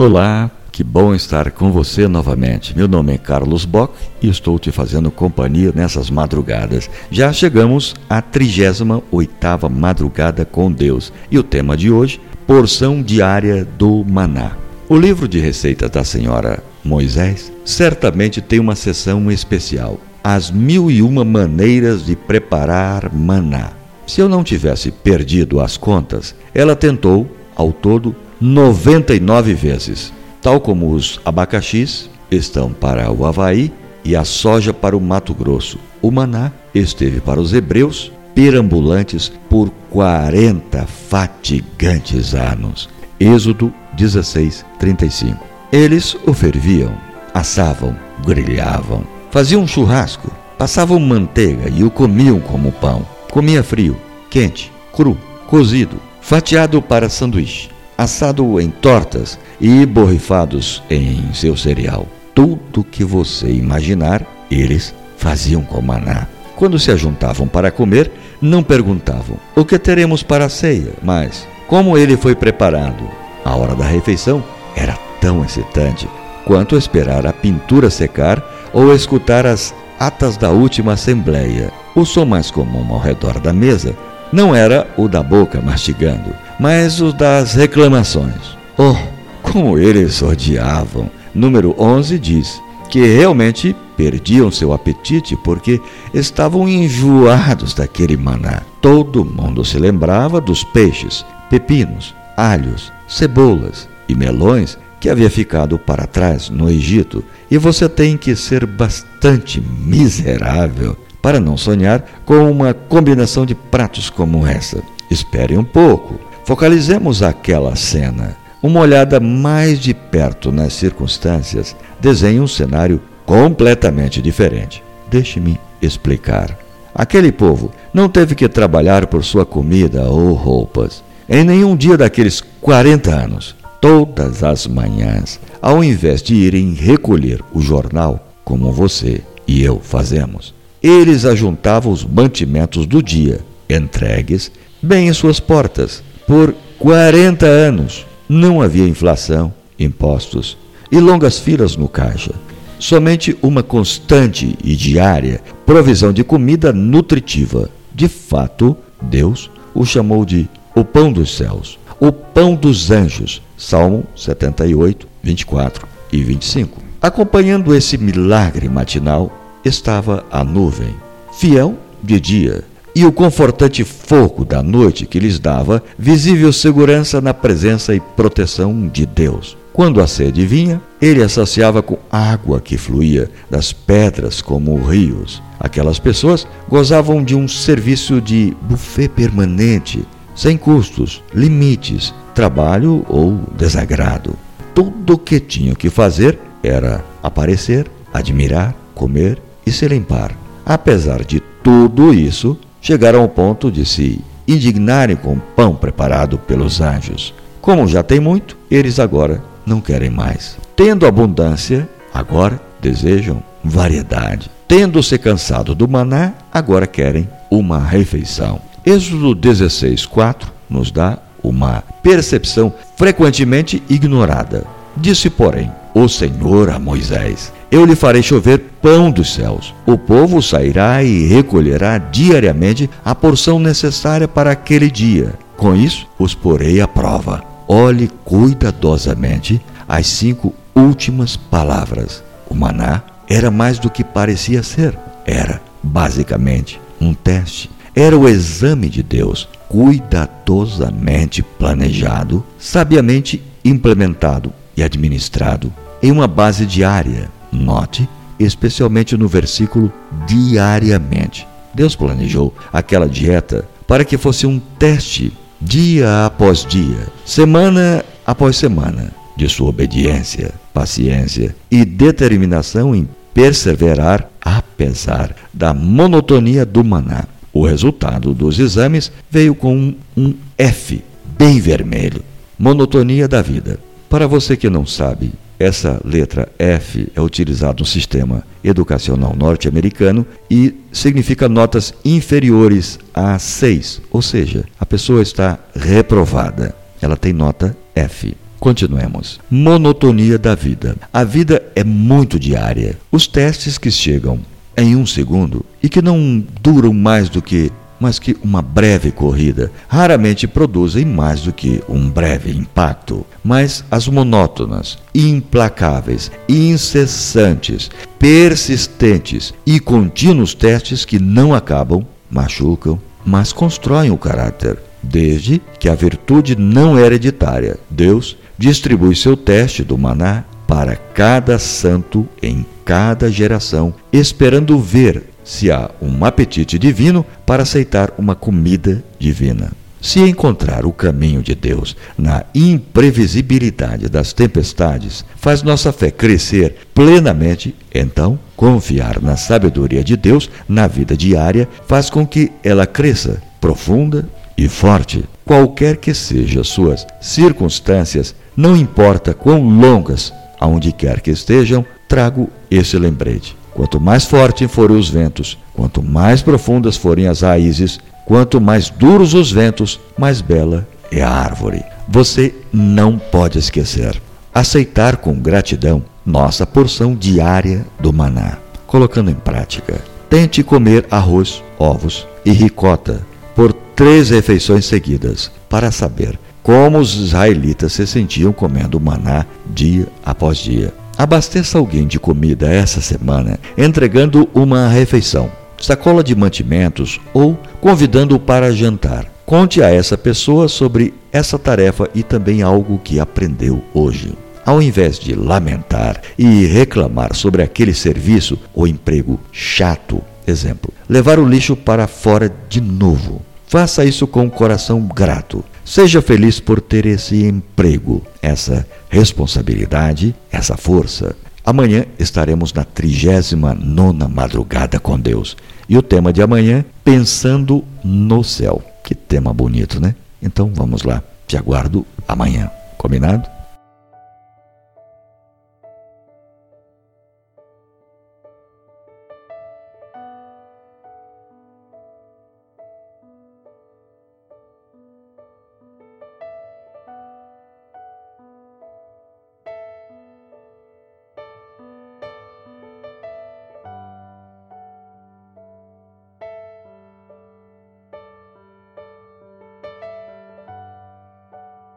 Olá, que bom estar com você novamente. Meu nome é Carlos Bock e estou te fazendo companhia nessas madrugadas. Já chegamos à 38ª madrugada com Deus e o tema de hoje, porção diária do maná. O livro de receitas da senhora Moisés certamente tem uma sessão especial, as mil e uma maneiras de preparar maná. Se eu não tivesse perdido as contas, ela tentou, ao todo, 99 vezes, tal como os abacaxis estão para o Havaí e a soja para o Mato Grosso. O maná esteve para os hebreus perambulantes por 40 fatigantes anos. Êxodo 16, 35. Eles o ferviam, assavam, grelhavam, faziam um churrasco, passavam manteiga e o comiam como pão. Comia frio, quente, cru, cozido, fatiado para sanduíche, assado em tortas e borrifados em seu cereal. Tudo que você imaginar, eles faziam com maná. Quando se ajuntavam para comer, não perguntavam o que teremos para a ceia, mas como ele foi preparado. A hora da refeição era tão excitante quanto esperar a pintura secar ou escutar as atas da última assembleia. O som mais comum ao redor da mesa não era o da boca mastigando, mas o das reclamações. Oh, como eles odiavam! Número 11 diz que realmente perdiam seu apetite porque estavam enjoados daquele maná. Todo mundo se lembrava dos peixes, pepinos, alhos, cebolas e melões que havia ficado para trás no Egito, e você tem que ser bastante miserável para não sonhar com uma combinação de pratos como essa. Espere um pouco. Focalizemos aquela cena. Uma olhada mais de perto nas circunstâncias desenha um cenário completamente diferente. Deixe-me explicar. Aquele povo não teve que trabalhar por sua comida ou roupas. Em nenhum dia daqueles 40 anos, todas as manhãs, ao invés de irem recolher o jornal, como você e eu fazemos, eles ajuntavam os mantimentos do dia, entregues, bem em suas portas. Por 40 anos não havia inflação, impostos e longas filas no caixa. Somente uma constante e diária provisão de comida nutritiva. De fato, Deus o chamou de o pão dos céus, o pão dos anjos. Salmo 78, 24 e 25. Acompanhando esse milagre matinal estava a nuvem, fiel de dia, e o confortante fogo da noite que lhes dava visível segurança na presença e proteção de Deus. Quando a sede vinha, ele a saciava com água que fluía das pedras como rios. Aquelas pessoas gozavam de um serviço de buffet permanente sem custos, limites, trabalho ou desagrado. Tudo o que tinham que fazer era aparecer, admirar, comer e se limpar. Apesar de tudo isso, chegaram ao ponto de se indignarem com o pão preparado pelos anjos. Como já tem muito, eles agora não querem mais. Tendo abundância, agora desejam variedade. Tendo se cansado do maná, agora querem uma refeição. Êxodo 16, 4 nos dá uma percepção frequentemente ignorada. Disse, porém, o Senhor a Moisés: Eu lhe farei chover pão dos céus. O povo sairá e recolherá diariamente a porção necessária para aquele dia. Com isso, os porei à prova. Olhe cuidadosamente as cinco últimas palavras. O maná era mais do que parecia ser. Era, basicamente, um teste era o exame de Deus, cuidadosamente planejado, sabiamente implementado e administrado em uma base diária. Note, especialmente no versículo diariamente. Deus planejou aquela dieta para que fosse um teste dia após dia, semana após semana, de sua obediência, paciência e determinação em perseverar apesar da monotonia do maná. O resultado dos exames veio com um F, bem vermelho. Monotonia da vida. Para você que não sabe, essa letra F é utilizada no sistema educacional norte-americano e significa notas inferiores a 6, ou seja, a pessoa está reprovada. Ela tem nota F. Continuemos. Monotonia da vida. A vida é muito diária. Os testes que chegam em um segundo e que não duram mais do que mas que uma breve corrida raramente produzem mais do que um breve impacto. Mas as monótonas, implacáveis, incessantes, persistentes e contínuos testes que não acabam, machucam, mas constroem o caráter. Desde que a virtude não é hereditária, Deus distribui seu teste do maná para cada santo em cada geração, esperando ver se há um apetite divino para aceitar uma comida divina. Se encontrar o caminho de Deus na imprevisibilidade das tempestades faz nossa fé crescer plenamente, então confiar na sabedoria de Deus na vida diária faz com que ela cresça profunda e forte. Qualquer que sejam suas circunstâncias, não importa quão longas, aonde quer que estejam, trago esse lembrete. Quanto mais fortes forem os ventos, quanto mais profundas forem as raízes, quanto mais duros os ventos, mais bela é a árvore. Você não pode esquecer. Aceitar com gratidão nossa porção diária do maná. Colocando em prática, tente comer arroz, ovos e ricota por três refeições seguidas para saber como os israelitas se sentiam comendo maná dia após dia. Abasteça alguém de comida essa semana, entregando uma refeição, sacola de mantimentos ou convidando-o para jantar. Conte a essa pessoa sobre essa tarefa e também algo que aprendeu hoje. Ao invés de lamentar e reclamar sobre aquele serviço ou emprego chato, exemplo, levar o lixo para fora de novo. Faça isso com o coração grato. Seja feliz por ter esse emprego, essa responsabilidade, essa força. Amanhã estaremos na 39 madrugada com Deus. E o tema de amanhã, pensando no céu. Que tema bonito, né? Então vamos lá. Te aguardo amanhã. Combinado?